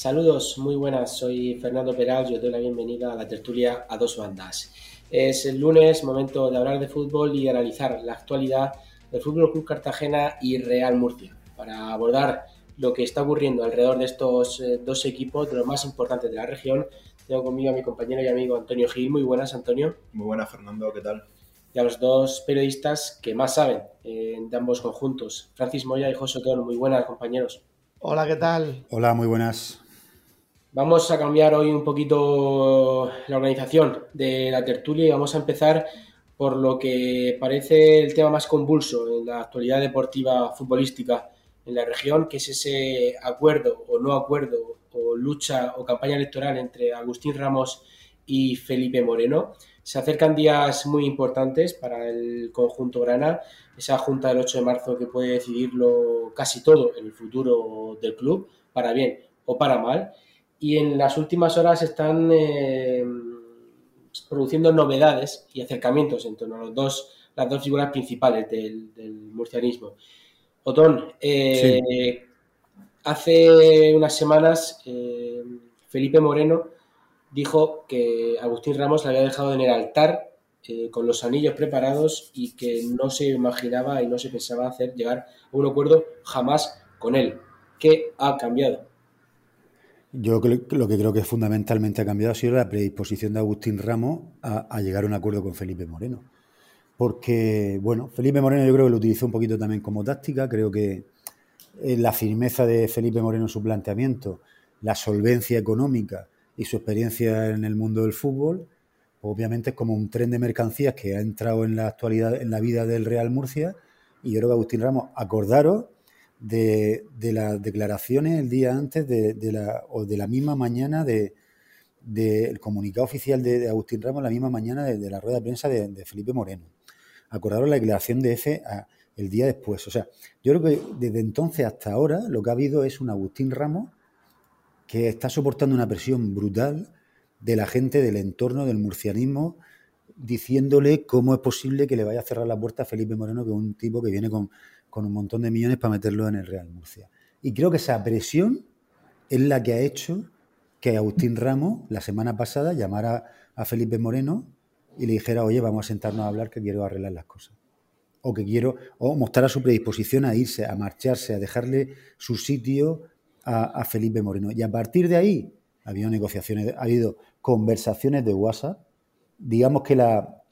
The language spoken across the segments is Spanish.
Saludos, muy buenas. Soy Fernando Peral. Yo doy la bienvenida a la tertulia a dos bandas. Es el lunes, momento de hablar de fútbol y analizar la actualidad del Fútbol Club Cartagena y Real Murcia para abordar lo que está ocurriendo alrededor de estos eh, dos equipos, de los más importantes de la región. Tengo conmigo a mi compañero y amigo Antonio Gil. Muy buenas, Antonio. Muy buenas, Fernando. ¿Qué tal? Y a los dos periodistas que más saben eh, de ambos conjuntos, Francis Moya y José Otón. Muy buenas, compañeros. Hola, ¿qué tal? Hola, muy buenas. Vamos a cambiar hoy un poquito la organización de la tertulia y vamos a empezar por lo que parece el tema más convulso en la actualidad deportiva futbolística en la región, que es ese acuerdo o no acuerdo o lucha o campaña electoral entre Agustín Ramos y Felipe Moreno. Se acercan días muy importantes para el conjunto Grana, esa junta del 8 de marzo que puede decidirlo casi todo en el futuro del club, para bien o para mal y en las últimas horas están eh, produciendo novedades y acercamientos en torno a los dos, las dos figuras principales del, murcianismo. Otón, eh, hace unas semanas eh, Felipe Moreno dijo que Agustín Ramos le había dejado en el altar con los anillos preparados y que no se imaginaba y no se pensaba hacer llegar a un acuerdo jamás con él. ¿Qué ha cambiado? Yo lo que creo que fundamentalmente ha cambiado ha sido la predisposición de Agustín Ramos a, llegar a un acuerdo con Felipe Moreno. Porque, bueno, Felipe Moreno yo creo que lo utilizó un poquito también como táctica. Creo que eh, la firmeza de Felipe Moreno en su planteamiento, la solvencia económica y su experiencia en el mundo del fútbol, obviamente es como un tren de mercancías que ha entrado en la actualidad, en la vida del Real Murcia. Y yo creo que Agustín Ramos, acordaros de, las declaraciones el día antes de, la, o de la misma mañana del de, comunicado oficial de, Agustín Ramos, la misma mañana de, la rueda de prensa de, Felipe Moreno. Acordaron la declaración de F el día después. O sea, yo creo que desde entonces hasta ahora lo que ha habido es un Agustín Ramos que está soportando una presión brutal de la gente del entorno del murcianismo diciéndole cómo es posible que le vaya a cerrar la puerta a Felipe Moreno, que es un tipo que viene con con un montón de millones para meterlo en el Real Murcia. Y creo que esa presión es la que ha hecho que Agustín Ramos la semana pasada llamara a Felipe Moreno y le dijera, oye, vamos a sentarnos a hablar que quiero arreglar las cosas. O que quiero, o mostrar su predisposición a irse, a marcharse, a dejarle su sitio a, a Felipe Moreno. Y a partir de ahí ha habido negociaciones, ha habido conversaciones de WhatsApp. Digamos que la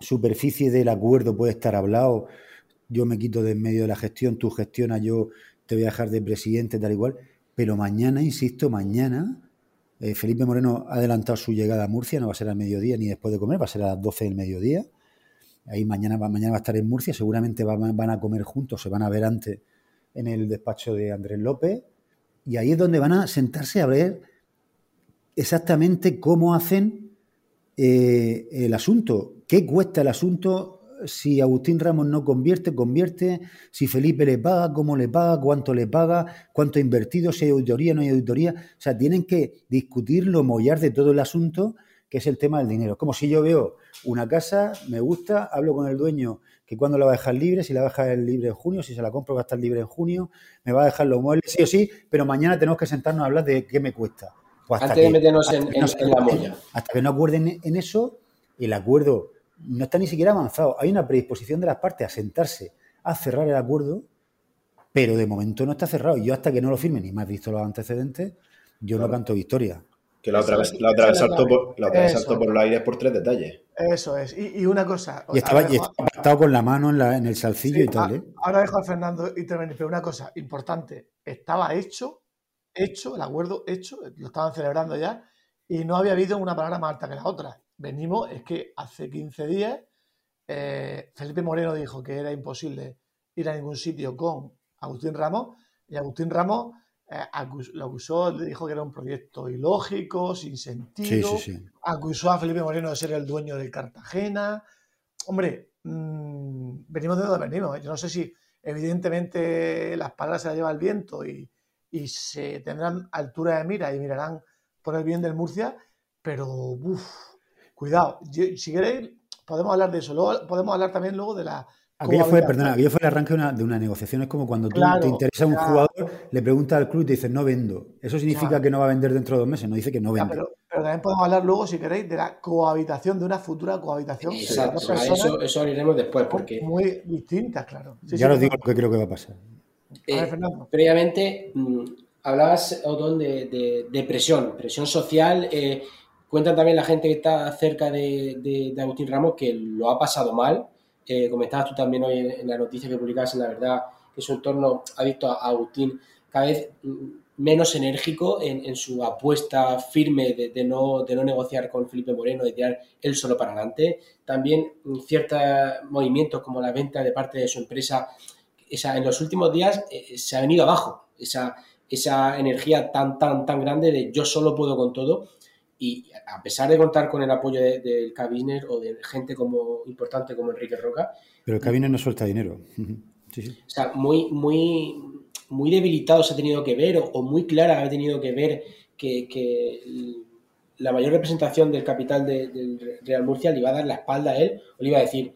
superficie del acuerdo puede estar hablado yo me quito de en medio de la gestión, tú gestionas, yo te voy a dejar de presidente, tal igual. Pero mañana, insisto, mañana, eh, Felipe Moreno ha adelantado su llegada a Murcia, no va a ser al mediodía ni después de comer, va a ser a las 12 del mediodía. Ahí mañana, mañana va a estar en Murcia, seguramente van a comer juntos, se van a ver antes en el despacho de Andrés López. Y ahí es donde van a sentarse a ver exactamente cómo hacen eh, el asunto, qué cuesta el asunto si Agustín Ramos no convierte, convierte, si Felipe le paga, cómo le paga, cuánto le paga, cuánto ha invertido, si hay auditoría, no hay auditoría. O sea, tienen que discutirlo, mollar de todo el asunto, que es el tema del dinero. Como si yo veo una casa, me gusta, hablo con el dueño que cuándo la va a dejar libre, si la va a dejar libre en junio, si se la compro va a estar libre en junio, me va a dejar los muebles, sí o sí, pero mañana tenemos que sentarnos a hablar de qué me cuesta. Pues Antes de meternos en, la molla. Hasta que no acuerden en eso, el acuerdo no está ni siquiera avanzado. Hay una predisposición de las partes a sentarse a cerrar el acuerdo, pero de momento no está cerrado. Yo hasta que no lo firme ni más visto los antecedentes, yo no canto victoria. Que la otra vez, la otra vez saltó, por, la otra saltó por el aire por tres detalles. Eso es. Y, una cosa. Y estaba, estaba con la mano en, la, en el salcillo y tal. ¿eh? Ahora dejo a Fernando intervenir, pero una cosa importante. Estaba hecho, hecho, el acuerdo hecho, lo estaban celebrando ya, y no había habido una palabra más alta que la otra venimos, es que hace 15 días eh, Felipe Moreno dijo que era imposible ir a ningún sitio con Agustín Ramos y Agustín Ramos eh, lo acusó, le dijo que era un proyecto ilógico, sin sentido, acusó a Felipe Moreno de ser el dueño de Cartagena. Hombre, mm, venimos de donde venimos. ¿eh? Yo no sé si evidentemente las palabras se las lleva el viento y, y se tendrán altura de mira y mirarán por el bien del Murcia, pero uff, Cuidado, si queréis, podemos hablar de eso. Luego, podemos hablar también luego de la, Aquello fue, perdona, aquello fue el arranque de una, negociación. Es como cuando tú te interesa un jugador, le preguntas al club y te dices no vendo. Eso significa que no va a vender dentro de dos meses, no dice que no vende. pero, también podemos hablar luego, si queréis, de la cohabitación, de una futura cohabitación. Exacto, eso, eso hablaremos después. porque Muy distintas, claro. ya os digo lo que creo que va a pasar. Eh, previamente, mm, hablabas, Otón, de, de, presión, presión social. Eh, cuentan también la gente que está cerca de, de Agustín Ramos que lo ha pasado mal eh, comentabas tú también hoy en, la noticia que publicabas en la verdad que su entorno ha visto a Agustín cada vez menos enérgico en, su apuesta firme de, no, de no negociar con Felipe Moreno, de tirar él solo para adelante. También ciertos movimientos como la venta de parte de su empresa, esa, en los últimos días eh, se ha venido abajo esa, esa energía tan, tan, tan grande de yo solo puedo con todo y a pesar de contar con el apoyo del Cabiner o de gente como importante como Enrique Roca. Pero el Cabiner no suelta dinero. O sea, muy, muy, muy debilitado se ha tenido que ver, o, muy clara ha tenido que ver que, la mayor representación del capital del Real Murcia le iba a dar la espalda a él, o le iba a decir,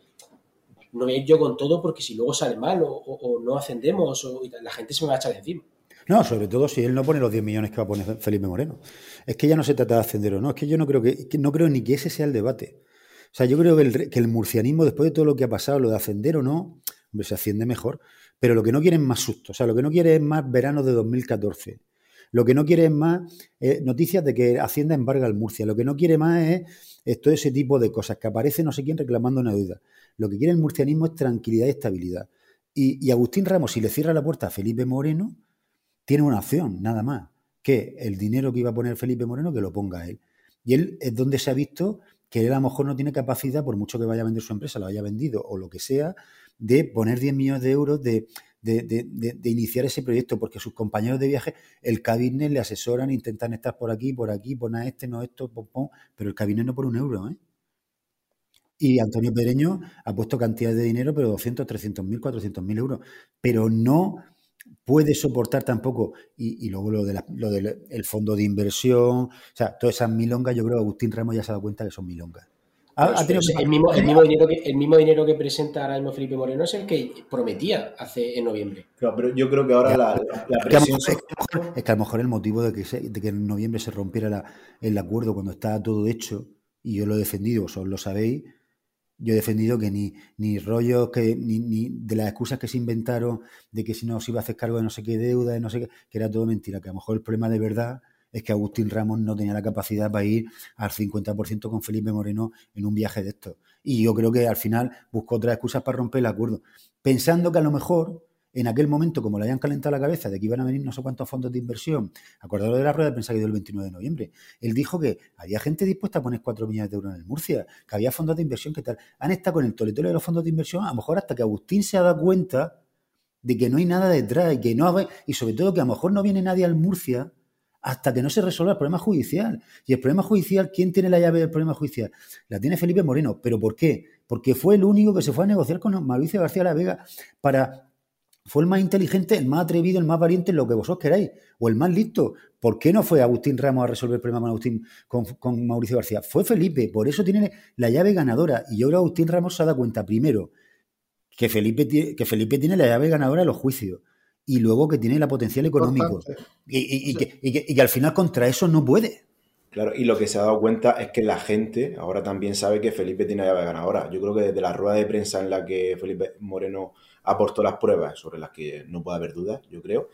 no voy a ir yo con todo porque si luego sale mal o, no ascendemos, o, la gente se me va a echar de encima. No, sobre todo si él no pone los 10 millones que va a poner Felipe Moreno. Es que ya no se trata de ascender o no, es que yo no creo que, no creo ni que ese sea el debate. O sea, yo creo que el, murcianismo, después de todo lo que ha pasado, lo de ascender o no, hombre, se asciende mejor, pero lo que no quiere es más susto, o sea, lo que no quiere es más verano de 2014. Lo que no quiere es más eh, noticias de que Hacienda embarga al Murcia. Lo que no quiere más es, todo ese tipo de cosas, que aparece no sé quién reclamando una deuda. Lo que quiere el murcianismo es tranquilidad y estabilidad. Y, y Agustín Ramos, si le cierra la puerta a Felipe Moreno, tiene una opción, nada más, que el dinero que iba a poner Felipe Moreno que lo ponga él. Y él es donde se ha visto que él a lo mejor no tiene capacidad, por mucho que vaya a vender su empresa, lo haya vendido o lo que sea, de poner 10 millones de euros de, iniciar ese proyecto, porque sus compañeros de viaje, el cabinet le asesoran, intentan estar por aquí, por aquí, poner este, no esto, pom, pero el cabinet no por un euro, ¿eh? Y Antonio Pereño ha puesto cantidades de dinero, pero 200, 300 mil, 400 mil euros, pero no puede soportar tampoco, y, luego lo, de lo del fondo de inversión, o sea, todas esas milongas, yo creo que Agustín Ramos ya se ha dado cuenta que son milongas. el, mismo, dinero que, el mismo dinero que presenta ahora mismo Felipe Moreno es el que prometía hace en noviembre. pero yo creo que ahora la, presión... Es que, a lo mejor el motivo de que, de que en noviembre se rompiera el acuerdo cuando estaba todo hecho, y yo lo he defendido, vosotros lo sabéis, yo he defendido que ni, ni rollos, que, ni, ni, de las excusas que se inventaron de que si no se iba a hacer cargo de no sé qué deuda, de no sé qué, que era todo mentira, que a lo mejor el problema de verdad es que Agustín Ramos no tenía la capacidad para ir al 50% con Felipe Moreno en un viaje de estos. Y yo creo que al final buscó otras excusas para romper el acuerdo, pensando que a lo mejor en aquel momento, como le hayan calentado la cabeza de que iban a venir no sé cuántos fondos de inversión, acordado de la rueda de prensa que dio el 29 de noviembre, él dijo que había gente dispuesta a poner 4 millones de euros en el Murcia, que había fondos de inversión que tal. Han estado con el toletero de los fondos de inversión, a lo mejor hasta que Agustín se ha dado cuenta de que no hay nada detrás y que no y sobre todo que a lo mejor no viene nadie al Murcia hasta que no se resuelva el problema judicial. Y el problema judicial, ¿quién tiene la llave del problema judicial? La tiene Felipe Moreno. ¿Pero por qué? Porque fue el único que se fue a negociar con Mauricio García La Vega para fue el más inteligente, el más atrevido, el más valiente, lo que vosotros queráis, o el más listo. ¿Por qué no fue Agustín Ramos a resolver el problema con Agustín, con, Mauricio García? Fue Felipe, por eso tiene la llave ganadora. Y yo creo que Agustín Ramos se ha dado cuenta, primero, que Felipe, que Felipe tiene la llave ganadora de los juicios. Y luego que tiene la potencial económico. Y, que, y que al final contra eso no puede. Claro, y lo que se ha dado cuenta es que la gente ahora también sabe que Felipe tiene la llave ganadora. Yo creo que desde la rueda de prensa en la que Felipe Moreno aportó las pruebas sobre las que no puede haber dudas, yo creo,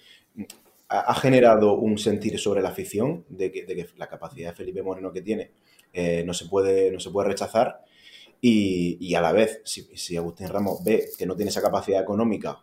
ha, generado un sentir sobre la afición de que, la capacidad de Felipe Moreno que tiene eh, no, se puede, no se puede rechazar y, a la vez, si, Agustín Ramos ve que no tiene esa capacidad económica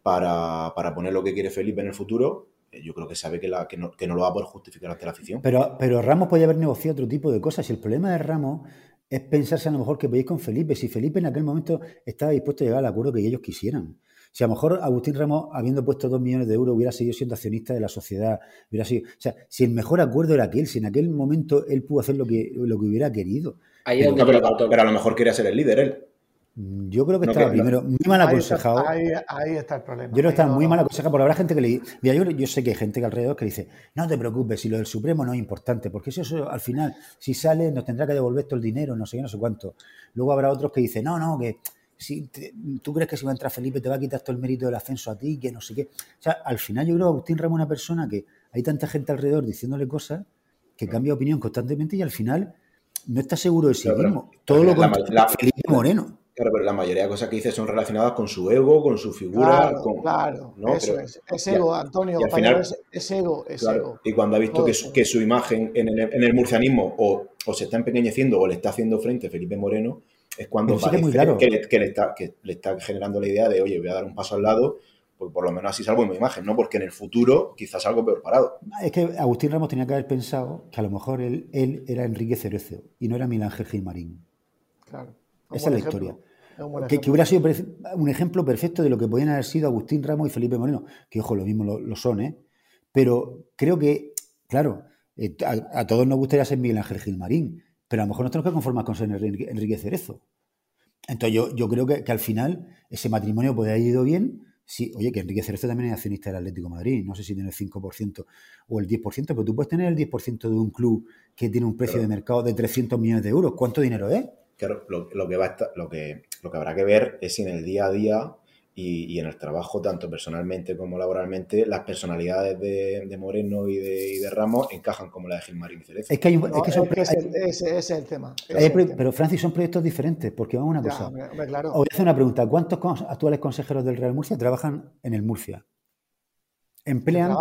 para, para poner lo que quiere Felipe en el futuro, eh, yo creo que sabe que, la, que, no, que, no, lo va a poder justificar ante la afición. Pero, pero Ramos podía haber negociado otro tipo de cosas. Y el problema de Ramos es pensarse a lo mejor que podéis con Felipe. Si Felipe en aquel momento estaba dispuesto a llegar al acuerdo que ellos quisieran. Si a lo mejor Agustín Ramos, habiendo puesto dos millones de euros, hubiera seguido siendo accionista de la sociedad, hubiera sido. O sea, si el mejor acuerdo era aquel, si en aquel momento él pudo hacer lo que, lo que hubiera querido. pero, pero, a lo mejor quería ser el líder él. Yo creo que estaba primero muy mal aconsejado. Ahí está, el problema. Yo creo que estaba muy mal aconsejado, porque habrá gente que le Mira, yo, yo, sé que hay gente que alrededor que dice, no te preocupes, si lo del Supremo no es importante, porque eso, eso al final, si sale, nos tendrá que devolver todo el dinero, no sé qué, no sé cuánto. Luego habrá otros que dicen, no, no, que, si tú crees que si va a entrar Felipe te va a quitar todo el mérito del ascenso a ti, que no sé qué. O sea, al final yo creo que Agustín Ramos es una persona que hay tanta gente alrededor diciéndole cosas que cambia opinión constantemente y al final no está seguro de sí mismo. Todo lo contrario, Felipe Moreno. Claro, pero la mayoría de cosas que dice son relacionadas con su ego, con su figura. Claro, con, claro. Eso es. Es ego, Antonio. Y, al final, es, ego, es ego. Y cuando ha visto que su, que su, imagen en el, en el murcianismo o, o, se está empequeñeciendo o le está haciendo frente Felipe Moreno, es cuando parece claro. que, le, que, le está, que le está generando la idea de, oye, voy a dar un paso al lado pues por lo menos así salvo en mi imagen, ¿no? Porque en el futuro quizás algo peor parado. Es que Agustín Ramos tenía que haber pensado que a lo mejor él, él era Enrique Cerezo y no era Miguel Ángel Gilmarín. Claro. Esa es la historia. Que, que, hubiera sido un ejemplo perfecto de lo que podían haber sido Agustín Ramos y Felipe Moreno, que ojo, lo mismo lo, lo son, ¿eh? Pero creo que, claro, eh, a, a, todos nos gustaría ser Miguel Ángel Gilmarín, pero a lo mejor nos tenemos que conformar con ser Enrique, Enrique Cerezo. Entonces yo, yo creo que, que, al final ese matrimonio puede haber ido bien. Sí, oye, que Enrique Cerezo también es accionista del Atlético de Madrid. No sé si tiene el 5% o el 10%, pero tú puedes tener el 10% de un club que tiene un precio pero, de mercado de 300 millones de euros. ¿Cuánto dinero es? Claro, lo, lo, que va a estar, lo, que, lo que habrá que ver es si en el día a día y, y, en el trabajo, tanto personalmente como laboralmente, las personalidades de, de Moreno y de, y de, Ramos encajan como la de Gilmarín y Cerezo. Es que, hay, no, es que son, es ese, ese, es el tema. Hay, el pero, Francis, son proyectos diferentes, porque vamos a una cosa. Ya, hombre, claro. Os voy a hacer una pregunta. ¿Cuántos actuales consejeros del Real Murcia trabajan en el Murcia? Emplean,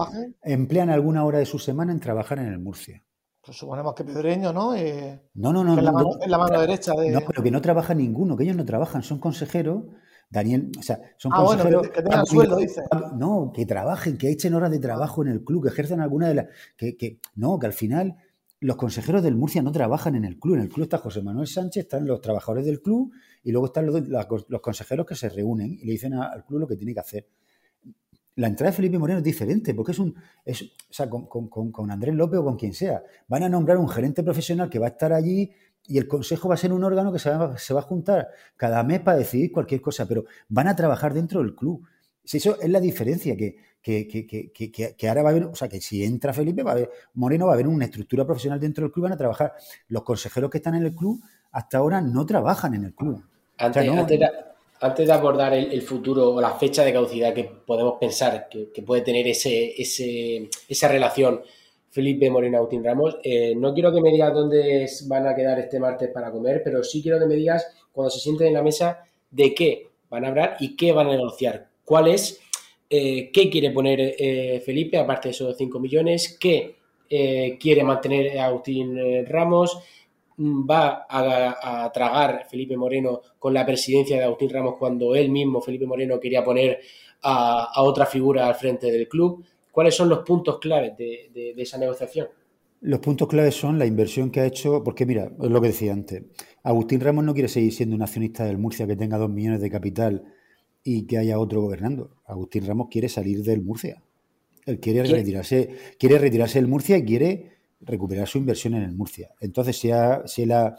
emplean alguna hora de su semana en trabajar en el Murcia. Pues suponemos que Pedreño, ¿no? Eh, no, no, no. En la, no, en la mano derecha de. No, pero que no trabaja ninguno, que ellos no trabajan, son consejeros. Daniel, o sea, son ah, consejeros. Bueno, que, que tengan sueldo, dice. No, que trabajen, que echen horas de trabajo en el club, que ejerzan alguna de las. Que, que, no, que al final los consejeros del Murcia no trabajan en el club. En el club está José Manuel Sánchez, están los trabajadores del club y luego están los, los consejeros que se reúnen y le dicen al club lo que tiene que hacer la entrada de Felipe Moreno es diferente, porque es un. Es, o sea, con, con, con, Andrés López o con quien sea. Van a nombrar un gerente profesional que va a estar allí y el consejo va a ser un órgano que se va, se va a juntar cada mes para decidir cualquier cosa, pero van a trabajar dentro del club. Si eso es la diferencia, que, que, que, que, ahora va a haber, o sea, que si entra Felipe, va a haber, Moreno va a haber una estructura profesional dentro del club, van a trabajar. Los consejeros que están en el club hasta ahora no trabajan en el club. Antes, o sea, no, antes, antes de abordar el, futuro o la fecha de caducidad que podemos pensar que, puede tener ese, esa relación Felipe Moreno Agustín Ramos, eh, no quiero que me digas dónde van a quedar este martes para comer, pero sí quiero que me digas cuando se sienten en la mesa de qué van a hablar y qué van a negociar. ¿Cuál es? Eh, ¿Qué quiere poner eh, Felipe, aparte de esos 5 millones? ¿Qué quiere mantener Agustín Ramos? Va a, a, tragar Felipe Moreno con la presidencia de Agustín Ramos cuando él mismo, Felipe Moreno, quería poner a, a otra figura al frente del club. ¿Cuáles son los puntos claves de, de, de, esa negociación? Los puntos claves son la inversión que ha hecho, porque mira, es lo que decía antes, Agustín Ramos no quiere seguir siendo un accionista del Murcia que tenga dos millones de capital y que haya otro gobernando. Agustín Ramos quiere salir del Murcia. Él quiere retirarse, quiere retirarse del Murcia y quiere recuperar su inversión en el Murcia. Entonces, si, él ha,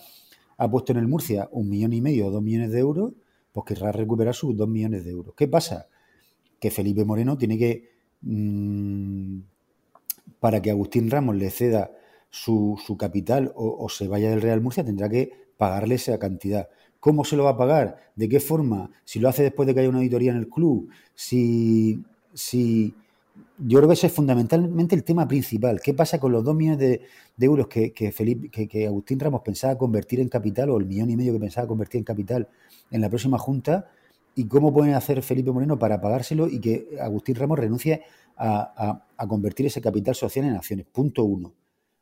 puesto en el Murcia un millón y medio o dos millones de euros, pues querrá recuperar sus dos millones de euros. ¿Qué pasa? Que Felipe Moreno tiene que, mmm, para que Agustín Ramos le ceda su, su capital o, o, se vaya del Real Murcia, tendrá que pagarle esa cantidad. ¿Cómo se lo va a pagar? ¿De qué forma? Si lo hace después de que haya una auditoría en el club, si, si yo creo que ese es fundamentalmente el tema principal. ¿Qué pasa con los dos millones de, euros que, que, Felipe, que, que, Agustín Ramos pensaba convertir en capital o el millón y medio que pensaba convertir en capital en la próxima junta? ¿Y cómo pueden hacer Felipe Moreno para pagárselo y que Agustín Ramos renuncie a, a, a convertir ese capital social en acciones? Punto uno.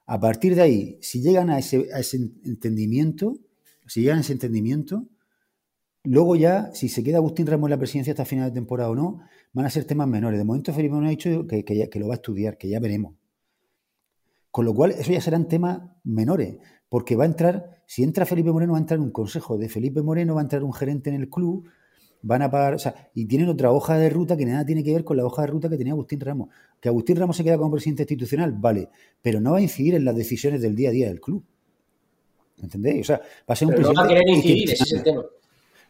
A partir de ahí, si llegan a ese, a ese entendimiento, si llegan a ese entendimiento, Luego ya, si se queda Agustín Ramos en la presidencia hasta final de temporada o no, van a ser temas menores. De momento Felipe no ha dicho que, que, ya, que, lo va a estudiar, que ya veremos. Con lo cual, eso ya serán temas menores, porque va a entrar, si entra Felipe Moreno, va a entrar un consejo de Felipe Moreno, va a entrar un gerente en el club, van a pagar, o sea, y tienen otra hoja de ruta que nada tiene que ver con la hoja de ruta que tenía Agustín Ramos. Que Agustín Ramos se queda como presidente institucional, vale, pero no va a incidir en las decisiones del día a día del club. ¿Entendéis? O sea, va a ser un pero presidente. No va a querer incidir, ese es el tema.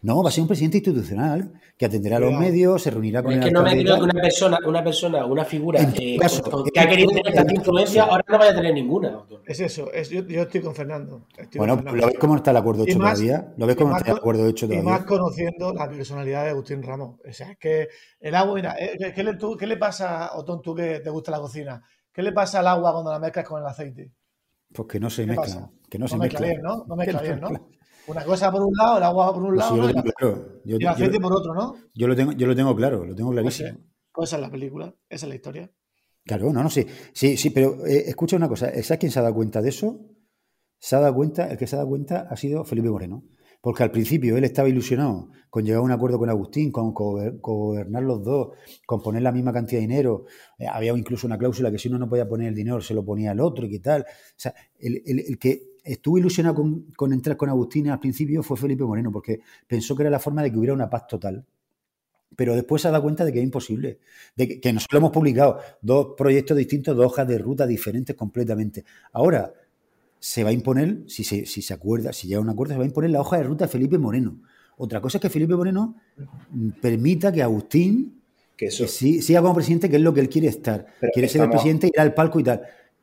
No, va a ser un presidente institucional que atenderá a los medios, se reunirá con es que no me creo que una persona, una persona, una figura eh, que ha querido tener tanta influencia, ahora no vaya a tener ninguna. Es eso, es, yo, yo, estoy con Fernando. bueno, ¿lo ves cómo está el acuerdo hecho todavía? ¿Lo ves cómo está el acuerdo hecho todavía? Y más conociendo la personalidad de Agustín Ramos. O sea, es que el agua, mira, eh, ¿qué, le, ¿qué le pasa, Otón, tú que te gusta la cocina? ¿Qué le pasa al agua cuando la mezclas con el aceite? Pues que no se mezcla. Que no, se mezcla. bien, ¿no? No mezcla bien, ¿no? Una cosa por un lado, el agua por un pues lado y, el aceite por otro, ¿no? Yo lo tengo, yo lo tengo claro, lo tengo pues clarísimo. Pues, esa es la película, esa es la historia. Claro, no, no, sí, sí, sí, pero eh, escucha una cosa, ¿sabes quién se ha dado cuenta de eso? Se ha dado cuenta, el que se ha dado cuenta ha sido Felipe Moreno. Porque al principio él estaba ilusionado con llegar a un acuerdo con Agustín, con gobernar los dos, con poner la misma cantidad de dinero. Eh, había incluso una cláusula que si uno no podía poner el dinero se lo ponía el otro y qué tal. O sea, el que estuvo ilusionado con, entrar con Agustín al principio fue Felipe Moreno, porque pensó que era la forma de que hubiera una paz total. Pero después se ha dado cuenta de que es imposible, de que, nosotros hemos publicado dos proyectos distintos, dos hojas de ruta diferentes completamente. Ahora se va a imponer, si se, si se acuerda, si llega a un acuerdo, se va a imponer la hoja de ruta de Felipe Moreno. Otra cosa es que Felipe Moreno permita que Agustín que siga como presidente, que es lo que él quiere estar. quiere ser el presidente, ir al palco y tal.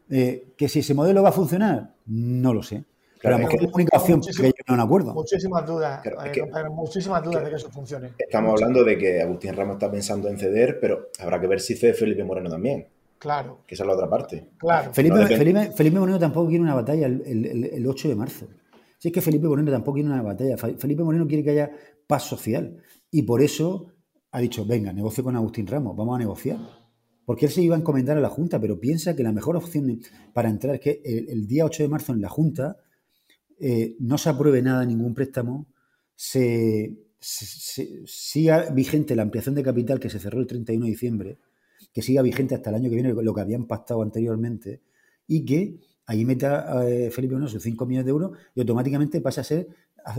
Eh, que si ese modelo va a funcionar, no lo sé. Pero es, la única opción que yo no me acuerdo. Muchísimas dudas, eh, muchísimas dudas de que eso funcione. Estamos hablando de que Agustín Ramos está pensando en ceder, pero habrá que ver si cede Felipe Moreno también. Claro. Que esa es la otra parte. Claro. Felipe, Moreno tampoco quiere una batalla el, 8 de marzo. Si es que Felipe Moreno tampoco quiere una batalla. Felipe Moreno quiere que haya paz social. Y por eso ha dicho, venga, negocio con Agustín Ramos, vamos a negociar porque él se iba a encomendar a la Junta, pero piensa que la mejor opción para entrar es que el, día 8 de marzo en la Junta eh, no se apruebe nada, ningún préstamo, se, siga vigente la ampliación de capital que se cerró el 31 de diciembre, que siga vigente hasta el año que viene lo que habían pactado anteriormente, y que ahí meta eh, Felipe Bono sus 5 millones de euros y automáticamente pase a ser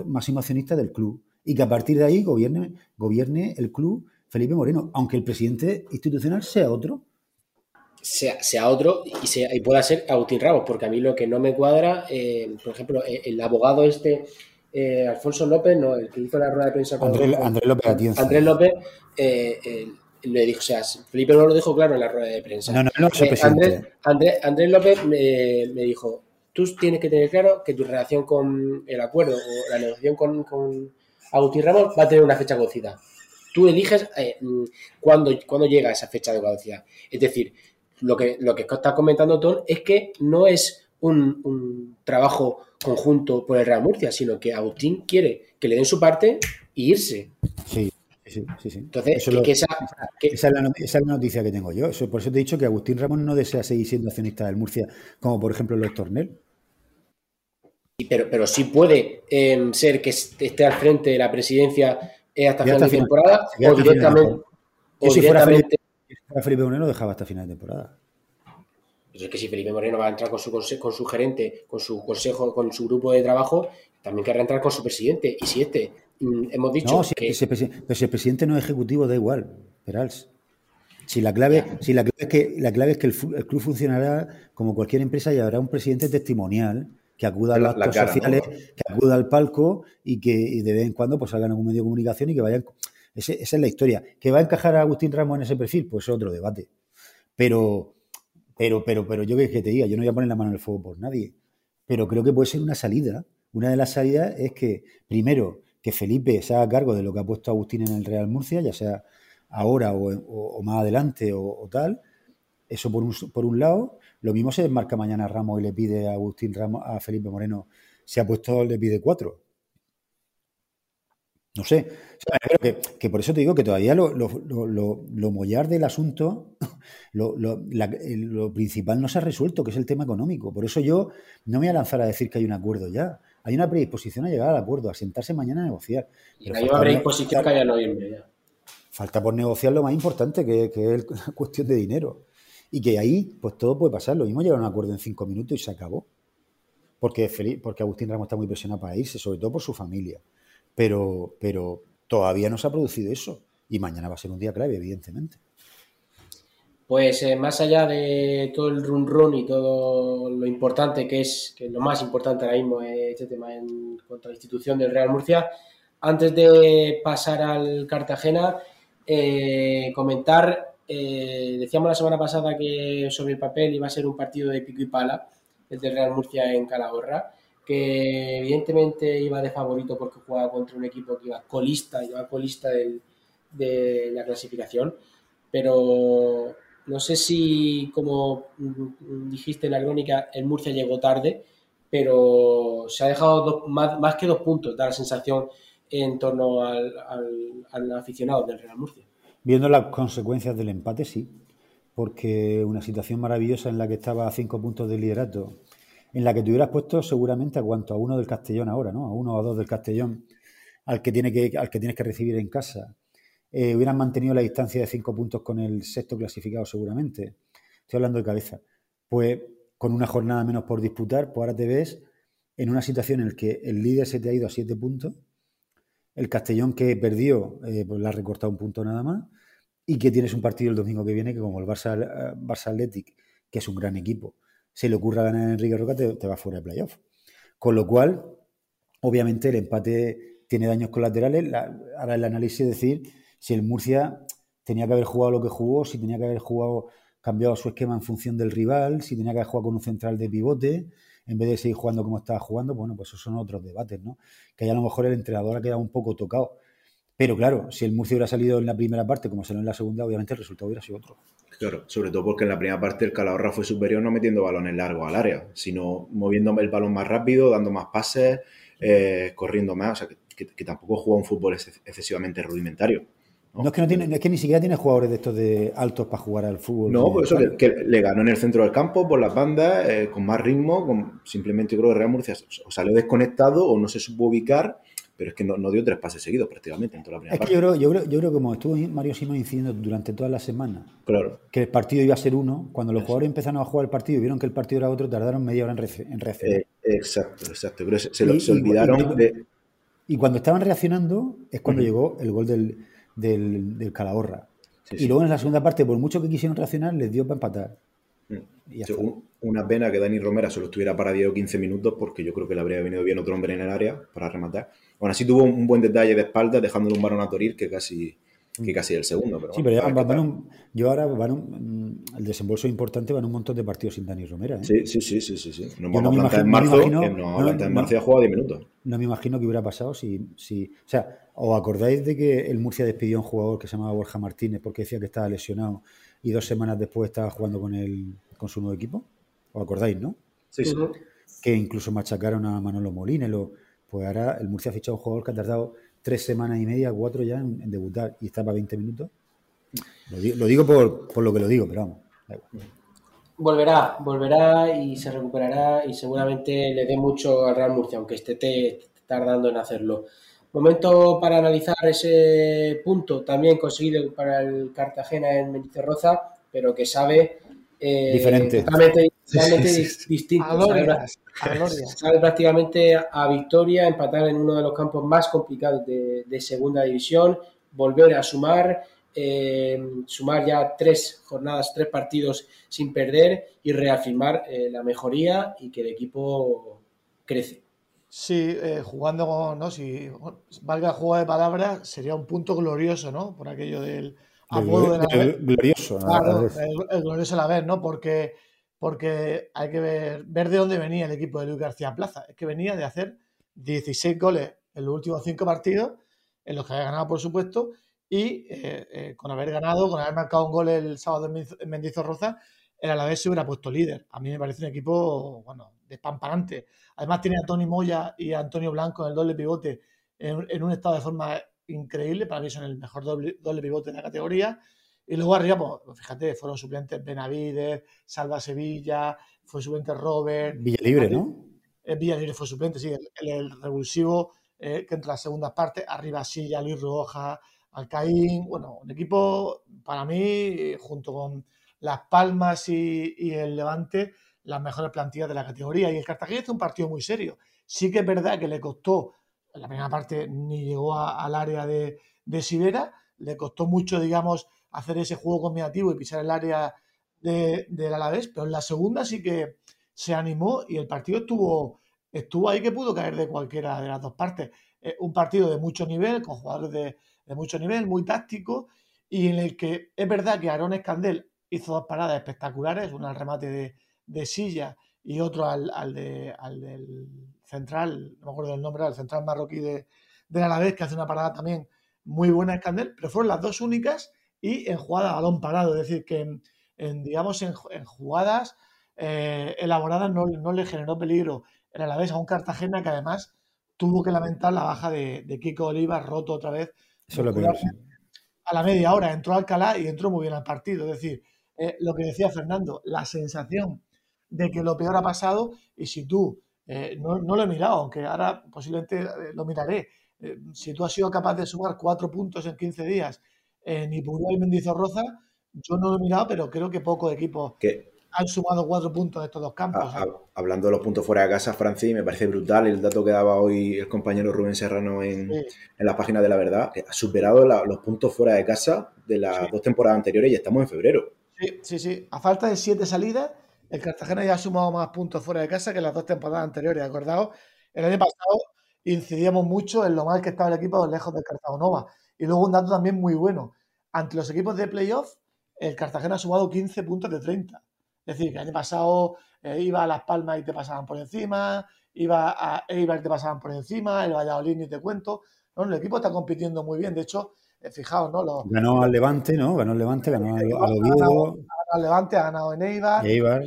máximo accionista del club. Y que a partir de ahí gobierne, gobierne el club Felipe Moreno, aunque el presidente institucional sea otro. Sea, sea otro y, sea, y pueda ser Agustín Ramos, porque a mí lo que no me cuadra, eh, por ejemplo, eh, el abogado este, eh, Alfonso López, no, el que hizo la rueda de prensa con Andrés, López Andrés López le dijo, o sea, Felipe no lo dijo claro en la rueda de prensa. No, no, no, Andrés, Andrés, Andrés, López me, dijo, tú tienes que tener claro que tu relación con el acuerdo o la negociación con, con Agustín Ramos va a tener una fecha conocida tú eliges eh, mm, cuándo, llega esa fecha de caducidad. Es decir, lo que, lo que está comentando Tom es que no es un, trabajo conjunto por el Real Murcia, sino que Agustín quiere que le den su parte e irse. Sí. Sí, sí, sí. Entonces, esa, es la, noticia que tengo yo. por eso te he dicho que Agustín Ramón no desea seguir siendo accionista del Murcia, como por ejemplo los Tornel. Pero, pero sí puede em, ser que esté al frente de la presidencia hasta final de temporada o directamente. O si fuera Felipe, Moreno, dejaba hasta final de temporada. Pues es que si Felipe Moreno va a entrar con su, con su gerente, con su consejo, con su grupo de trabajo, también querrá entrar con su presidente. Y si este, hemos dicho no, si, que... pero si el presidente no es ejecutivo, da igual, Perals. Si la clave, si la clave es que la clave es que el, club funcionará como cualquier empresa y habrá un presidente testimonial que acuda a los actos sociales, que acuda al palco y que de vez en cuando pues salgan a algún medio de comunicación y que vayan. esa es la historia. ¿Que va a encajar a Agustín Ramos en ese perfil? Pues es otro debate. Pero, pero, pero, pero yo que te diga, yo no voy a poner la mano en el fuego por nadie. Pero creo que puede ser una salida. Una de las salidas es que, primero, que Felipe se haga cargo de lo que ha puesto Agustín en el Real Murcia, ya sea ahora o, más adelante o, tal. Eso por un, por un lado. Lo mismo se desmarca mañana Ramos y le pide a Agustín Ramos, a Felipe Moreno, se ha puesto, le pide cuatro. No sé. que, por eso te digo que todavía lo, lo, mollar del asunto, lo, principal no se ha resuelto, que es el tema económico. Por eso yo no me voy a lanzar a decir que hay un acuerdo ya. Hay una predisposición a llegar al acuerdo, a sentarse mañana a negociar. Y hay una predisposición que haya noviembre ya. Falta por negociar lo más importante, que, que es la cuestión de dinero. Y que ahí, pues todo puede pasar. Lo mismo llegar a un acuerdo en cinco minutos y se acabó. Porque, porque Agustín Ramos está muy presionado para irse, sobre todo por su familia. Pero, pero todavía no se ha producido eso. Y mañana va a ser un día clave, evidentemente. Pues eh, más allá de todo el run run y todo lo importante que es, que lo más importante ahora mismo es este tema en cuanto a la institución del Real Murcia, antes de pasar al Cartagena, eh, comentar, eh, decíamos la semana pasada que sobre el papel iba a ser un partido de pico y pala, el de Real Murcia en Calahorra, que evidentemente iba de favorito porque jugaba contra un equipo que iba colista, iba colista de la clasificación, pero no sé si, como dijiste en la crónica, el Murcia llegó tarde, pero se ha dejado más, que dos puntos, da la sensación en torno al, al, aficionado del Real Murcia. Viendo las consecuencias del empate, sí, porque una situación maravillosa en la que estaba a cinco puntos de liderato, en la que te hubieras puesto seguramente a cuanto a uno del Castellón ahora, ¿no? A uno o dos del Castellón, al que, tiene que, al que tienes que recibir en casa. Eh, hubieran mantenido la distancia de cinco puntos con el sexto clasificado seguramente. Estoy hablando de cabeza. Pues con una jornada menos por disputar, pues ahora te ves en una situación en la que el líder se te ha ido a siete puntos, el Castellón que perdió, eh, pues le ha recortado un punto nada más, y que tienes un partido el domingo que viene que como el Barça, eh, Barça Athletic, que es un gran equipo, se le ocurra ganar a Enrique Roca, te, te va fuera de playoff. Con lo cual, obviamente el empate tiene daños colaterales. ahora el análisis es decir si el Murcia tenía que haber jugado lo que jugó, si tenía que haber jugado, cambiado su esquema en función del rival, si tenía que haber jugado con un central de pivote, en vez de seguir jugando como estaba jugando, bueno, pues esos son otros debates, ¿no? Que ahí a lo mejor el entrenador ha quedado un poco tocado. Pero claro, si el Murcia hubiera salido en la primera parte como salió en la segunda, obviamente el resultado hubiera sido otro. Claro, sobre todo porque en la primera parte el Calahorra fue superior no metiendo balones largos al área, sino moviendo el balón más rápido, dando más pases, eh, corriendo más, o sea, que, que tampoco juega un fútbol excesivamente rudimentario. No, es que no tiene, es que ni siquiera tiene jugadores de estos de altos para jugar al fútbol. No, por eso que, le ganó en el centro del campo por las bandas, eh, con más ritmo, con, simplemente creo que Real Murcia o salió desconectado o no se supo ubicar, pero es que no, dio tres pases seguidos prácticamente en toda la primera es Que yo creo, yo creo, yo creo que como estuvo Mario Simón incidiendo durante toda la semana, claro. que el partido iba a ser uno, cuando los jugadores empezaron a jugar el partido y vieron que el partido era otro, tardaron media hora en, reaccionar. Eh, exacto, exacto. Pero se, se, olvidaron de... Y cuando estaban reaccionando es cuando llegó el gol del del, Calahorra. y luego en la segunda parte, por mucho que quisieron reaccionar, les dio para empatar. Mm. una pena que Dani Romera solo estuviera para 10 o 15 minutos porque yo creo que le habría venido bien otro hombre en el área para rematar. Bueno, así tuvo un buen detalle de espalda dejándole un varón a Torir que casi, que casi el segundo. Pero sí, pero ya van, yo ahora van un, el desembolso importante van un montón de partidos sin Dani Romera. ¿eh? Sí, sí, sí, sí, sí, sí. No, no me imagino, en marzo, no, no, en marzo ya jugado 10 minutos. No me imagino que hubiera pasado si, si... O sea, ¿os acordáis de que el Murcia despidió a un jugador que se llamaba Borja Martínez porque decía que estaba lesionado y dos semanas después estaba jugando con, el, con su nuevo equipo? ¿Os acordáis, no? Sí, sí. Que incluso machacaron a Manolo Molina. Pues ahora el Murcia ha fichado a un jugador que ha tardado tres semanas y media, cuatro ya en, debutar y está para 20 minutos. Lo digo, por, lo que lo digo, pero vamos. Volverá, volverá y se recuperará y seguramente le dé mucho al Real Murcia, aunque esté tardando en hacerlo. Momento para analizar ese punto también conseguido para el Cartagena en Menizerroza, pero que sabe eh, diferente, totalmente, distinto. Sabe, prácticamente a victoria, empatar en uno de los campos más complicados de, segunda división, volver a sumar, eh, sumar ya tres jornadas, tres partidos sin perder y reafirmar eh, la mejoría y que el equipo crece. Sí, jugando con, ¿no? Si valga juego de palabras, sería un punto glorioso, ¿no? Por aquello del glorioso. el, glorioso a la vez, ¿no? Porque, porque hay que ver, ver de dónde venía el equipo de Luis García Plaza. Es que venía de hacer 16 goles en los últimos cinco partidos, en los que había ganado, por supuesto, y eh, eh, con haber ganado, con haber marcado un gol el sábado en Mendizorroza, el Alavés se hubiera puesto líder. A mí me parece un equipo, bueno, despamparante. Además tiene a Tony Moya y a Antonio Blanco en el doble pivote en un estado de forma increíble, para mí son el mejor doble, pivote de la categoría. Y luego arriba, pues, fíjate, fueron suplentes Benavides, Salva Sevilla, fue suplente Robert. Villalibre, ¿no? Eh, Villalibre fue suplente, sí, el, revulsivo eh, que entra las segundas partes, arriba Silla, Luis Roja, Alcaín, bueno, un equipo para mí, junto con Las Palmas y, el Levante, las mejores plantillas de la categoría. Y el Cartagena hizo un partido muy serio. Sí que es verdad que le costó en la primera parte ni llegó al área de, de Sibera, le costó mucho, digamos, hacer ese juego combinativo y pisar el área de, del Alavés, pero en la segunda sí que se animó y el partido estuvo, estuvo ahí que pudo caer de cualquiera de las dos partes. eh, un partido de mucho nivel, con jugadores de, de, mucho nivel, muy táctico, y en el que es verdad que Aaron Escandel hizo dos paradas espectaculares, una al remate de, de silla y otro al, al, de, al, del central, no me acuerdo del nombre, al central marroquí de, de Alavés, que hace una parada también muy buena Escandel, pero fueron las dos únicas y en jugada a balón parado, es decir, que en, en digamos en, en jugadas eh, elaboradas no, no, le generó peligro el Alavés a un Cartagena que además tuvo que lamentar la baja de, de Kiko Oliva, roto otra vez. Eso lo peor, sí. A la media hora entró Alcalá y entró muy bien al partido. Es decir, eh, lo que decía Fernando, la sensación de que lo peor ha pasado y si tú, eh, no, no, lo he mirado, aunque ahora posiblemente eh, lo miraré, si tú has sido capaz de sumar cuatro puntos en 15 días en Ipurú y Mendizorroza, yo no lo he mirado, pero creo que pocos equipos ¿Qué? han sumado cuatro puntos de estos dos campos. A, a, hablando de los puntos fuera de casa, Francis, me parece brutal el dato que daba hoy el compañero Rubén Serrano en, sí. en la página de la verdad, que ha superado la, los puntos fuera de casa de las sí. dos temporadas anteriores y estamos en febrero. Sí, sí, sí. A falta de siete salidas, el Cartagena ya ha sumado más puntos fuera de casa que las dos temporadas anteriores. Acordaos, el año pasado incidíamos mucho en lo mal que estaba el equipo lejos del Cartagonova. Y luego un dato también muy bueno. Ante los equipos de playoff, el Cartagena ha sumado 15 puntos de 30. Es decir, que el año pasado eh, iba a Las Palmas y te pasaban por encima, iba a Eibar y te pasaban por encima, el Valladolid ni te cuento. No, el equipo está compitiendo muy bien. De hecho, eh, fijaos, ¿no? Los, ganó al Levante, ¿no? Ganó al Levante, ganó al, Oviedo. Al Levante, ha ganado en Eibar. Eibar.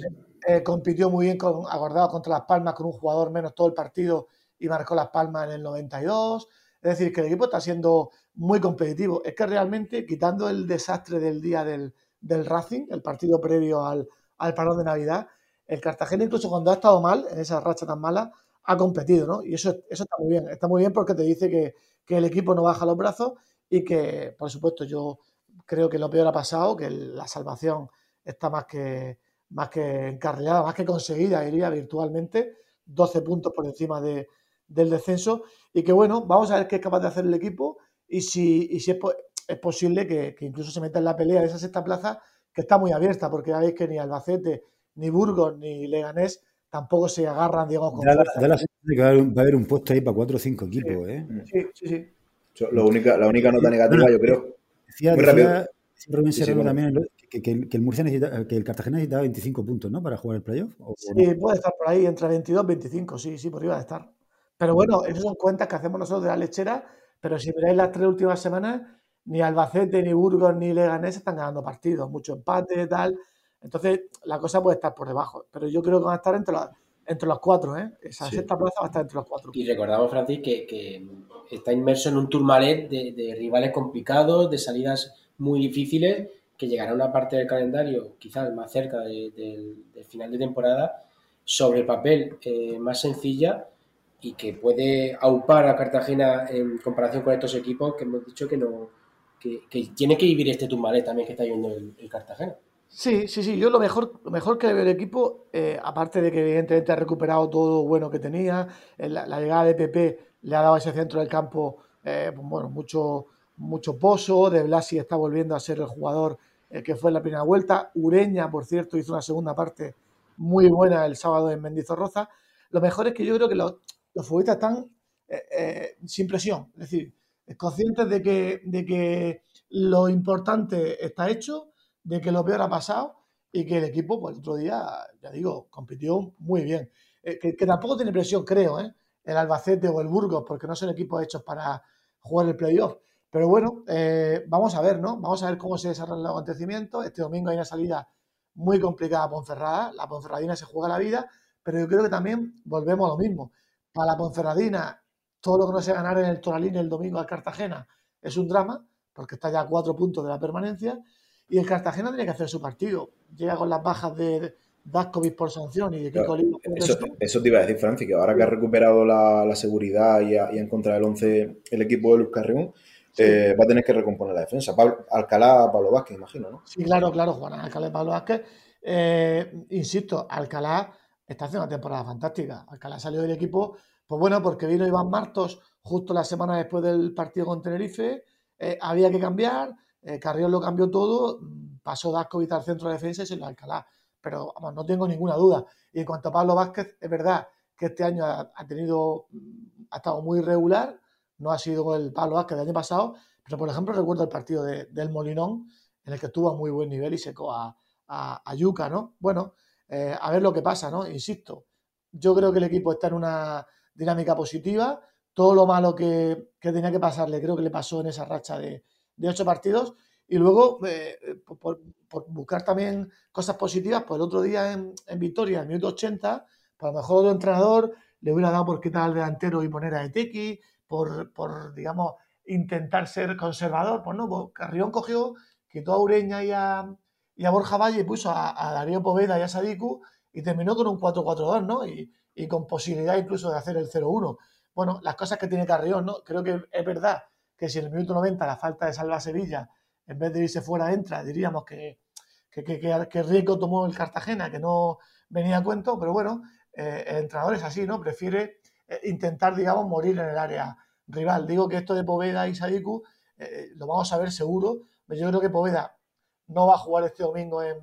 Eh, compitió muy bien, con, acordado, contra Las Palmas con un jugador menos todo el partido y marcó Las Palmas en el 92. Es decir, que el equipo está siendo muy competitivo. Es que realmente, quitando el desastre del día del, del Racing, el partido previo al, al parón de Navidad, el Cartagena, incluso cuando ha estado mal, en esa racha tan mala, ha competido, ¿no? Y eso, eso está muy bien. Está muy bien porque te dice que, que, el equipo no baja los brazos y que, por supuesto, yo creo que lo peor ha pasado, que la salvación está más que, más que encarrilada, más que conseguida, diría virtualmente, 12 puntos por encima de, del descenso. Y que, bueno, vamos a ver qué es capaz de hacer el equipo y si, y si es, es posible que, que incluso se meta en la pelea de esa sexta plaza que está muy abierta, porque ya veis que ni Albacete, ni Burgos, ni Leganés tampoco se agarran, digamos, con da, la, da la sensación de que va a, haber un, va a haber un puesto ahí para cuatro o cinco equipos, sí, ¿eh? Sí, sí, sí. Lo única, la única nota negativa, yo creo. Decía, muy decía, rápido. Rubén Serrano sí, también que, que, que, el Murcia necesita, que el Cartagena necesitaba 25 puntos, ¿no? Para jugar el playoff. Sí, no? puede estar por ahí entre 22 y 25, sí, sí, por ahí va a estar. Pero bueno, esas son cuentas que hacemos nosotros de la lechera, pero si miráis las tres últimas semanas, ni Albacete, ni Burgos, ni Leganés están ganando partidos, mucho empate tal. Entonces, la cosa puede estar por debajo. Pero yo creo que van a estar entre los, entre los cuatro, ¿eh? Esa sí. sexta plaza va a estar entre los cuatro. Y recordamos, Francis, que, que está inmerso en un turmalet de, de, rivales complicados, de salidas muy difíciles, que llegará a una parte del calendario quizás más cerca de, de, del final de temporada, sobre el papel eh, más sencilla y que puede aupar a Cartagena en comparación con estos equipos que hemos dicho que no que, tiene que vivir este turmalet también que está yendo el, Cartagena. Sí, sí, sí. Yo lo mejor, lo mejor que el equipo, eh, aparte de que evidentemente ha recuperado todo bueno que tenía, eh, la, llegada de Pepe le ha dado a ese centro del campo, eh, bueno, mucho, mucho pozo. De Blasi está volviendo a ser el jugador eh, que fue en la primera vuelta. Ureña, por cierto, hizo una segunda parte muy buena el sábado en Mendizorroza. Lo mejor es que yo creo que los, los futbolistas están eh, sin presión, es decir, conscientes de que, de que lo importante está hecho de que lo peor ha pasado y que el equipo, pues el otro día, ya digo, compitió muy bien. Eh, que, tampoco tiene presión, creo, ¿eh? el Albacete o el Burgos, porque no son equipos hechos para jugar el playoff. Pero bueno, eh, vamos a ver, ¿no? Vamos a ver cómo se desarrolla el acontecimiento. Este domingo hay una salida muy complicada a Ponferrada. La Ponferradina se juega la vida, pero yo creo que también volvemos a lo mismo. Para la Ponferradina, todo lo que no se ganar en el Toralín el domingo al Cartagena es un drama, porque está ya a cuatro puntos de la permanencia. Y el Cartagena tiene que hacer su partido. Llega con las bajas de Daskovic por sanción y de Kiko claro, eso, eso, te iba a decir, Francis, que ahora que ha recuperado la, la seguridad y ha, y ha, encontrado el 11 el equipo de Luz Carrión, sí. eh, va a tener que recomponer la defensa. Pablo, Alcalá, Pablo Vázquez, imagino, ¿no? Sí, claro, claro, Juan Alcalá y Pablo Vázquez. Eh, insisto, Alcalá está haciendo una temporada fantástica. Alcalá salió del equipo, pues bueno, porque vino Iván Martos justo la semana después del partido con Tenerife, eh, había que cambiar, eh, Carrión lo cambió todo, pasó Daskovic al centro de defensa y se lo Alcalá. Pero vamos, no tengo ninguna duda. Y en cuanto a Pablo Vázquez, es verdad que este año ha, tenido, ha estado muy irregular, no ha sido el Pablo que del año pasado, pero por ejemplo recuerdo el partido del Molinón, en el que estuvo a muy buen nivel y secó a, a, Yuca, ¿no? Bueno, eh, a ver lo que pasa, ¿no? Insisto, yo creo que el equipo está en una dinámica positiva, todo lo malo que, tenía que pasarle creo que le pasó en esa racha de, ocho partidos y luego eh, por, buscar también cosas positivas, pues el otro día en, en Victoria, en el minuto 80, pues a lo mejor otro entrenador le hubiera dado por quitar al delantero y poner a Etequi, por, por digamos, intentar ser conservador. Pues no, pues Carrión cogió, quitó a Ureña y a, y a Borja Valle puso a, Darío Poveda y a Sadiku y terminó con un 4-4-2, ¿no? Y, con posibilidad incluso de hacer el 0-1. Bueno, las cosas que tiene Carrión, ¿no? Creo que es verdad que si en el minuto 90 la falta de Salva Sevilla, en vez de irse fuera, entra, diríamos que, que, que, Rico tomó el Cartagena, que no venía a cuento, pero bueno, eh, el entrenador es así, ¿no? Prefiere eh, intentar, digamos, morir en el área rival. Digo que esto de Poveda y Sadiku eh, lo vamos a ver seguro. Yo creo que Poveda no va a jugar este domingo en,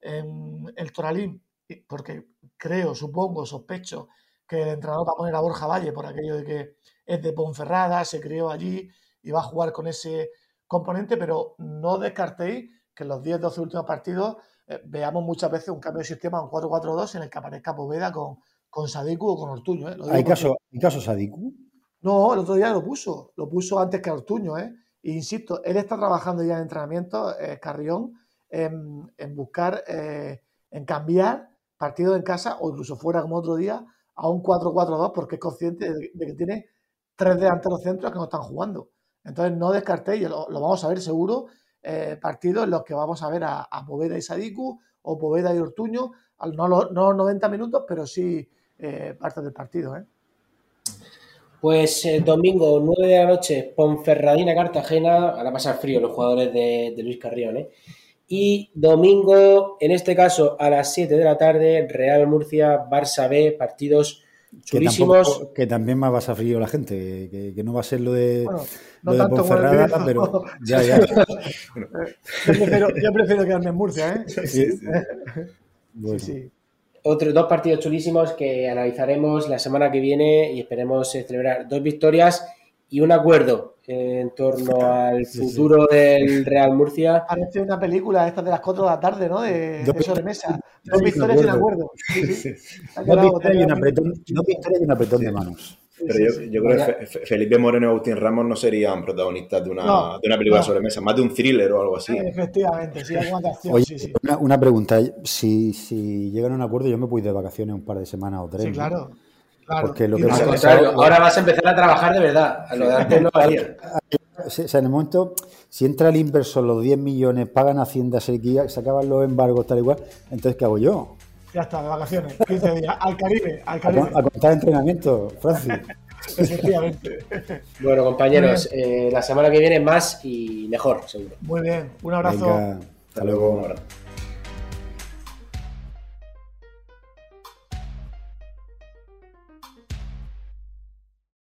el Toralín, porque creo, supongo, sospecho que el entrenador va a poner a Borja Valle por aquello de que es de Ponferrada, se crió allí y va a jugar con ese componente, pero no descartéis que en los 10-12 últimos partidos eh, veamos muchas veces un cambio de sistema, un 4-4-2 en el que aparezca Poveda con, con Sadiku o con Ortuño. ¿eh? ¿Hay, caso, ¿Hay caso Sadiku? No, el otro día lo puso, lo puso antes que Ortuño, ¿eh? Insisto, él está trabajando ya en entrenamiento, eh, Carrión, en, buscar, eh, en cambiar partido en casa o incluso fuera como otro día a un 4-4-2 porque es consciente de, que tiene tres delanteros centros que no están jugando. Entonces no descartéis, lo, lo vamos a ver seguro, eh, partidos en los que vamos a ver a, a Poveda y Sadiku o Poveda y Ortuño, no, los, no 90 minutos, pero sí parte del partido. ¿eh? Pues el domingo, 9 de la noche, Ponferradina, Cartagena. Ahora pasar frío los jugadores de, Luis Carrión, ¿eh? Y domingo, en este caso, a las 7 de la tarde, Real Murcia, Barça B, partidos chulísimos. Que, también más va a pasar frío la gente, que, no va a ser lo de, lo de Ponferrada, pero ya, ya. yo, prefiero, yo, prefiero, quedarme en Murcia, ¿eh? Sí, sí. sí, sí otros dos partidos chulísimos que analizaremos la semana que viene y esperemos eh, celebrar dos victorias y un acuerdo en torno al futuro del Real Murcia. Parece una película esta de las 4 de la tarde, ¿no? De, de sobremesa. Dos victorias y un acuerdo. Dos victorias y un apretón de manos. Pero yo, yo creo que Felipe Moreno y Agustín Ramos no serían protagonistas de una, de una película sobre mesa, más de un thriller o algo así. Efectivamente, sí, alguna acción. Oye, Una, pregunta, si, si llegan a un acuerdo, yo me puedo ir de vacaciones un par de semanas o tres. Sí, claro. Claro. Porque lo que ahora vas a empezar a trabajar de verdad. A lo de antes no valía. O sea, en el momento, si entra el inversor, los 10 millones, pagan Hacienda, se, se acaban los embargos, tal y cual, entonces, ¿qué hago yo? Ya está, de vacaciones, 15 días, al Caribe, al Caribe. A, contar entrenamiento, Francis. Efectivamente. Bueno, compañeros, eh, la semana que viene más y mejor, seguro. Muy bien, un abrazo. hasta luego.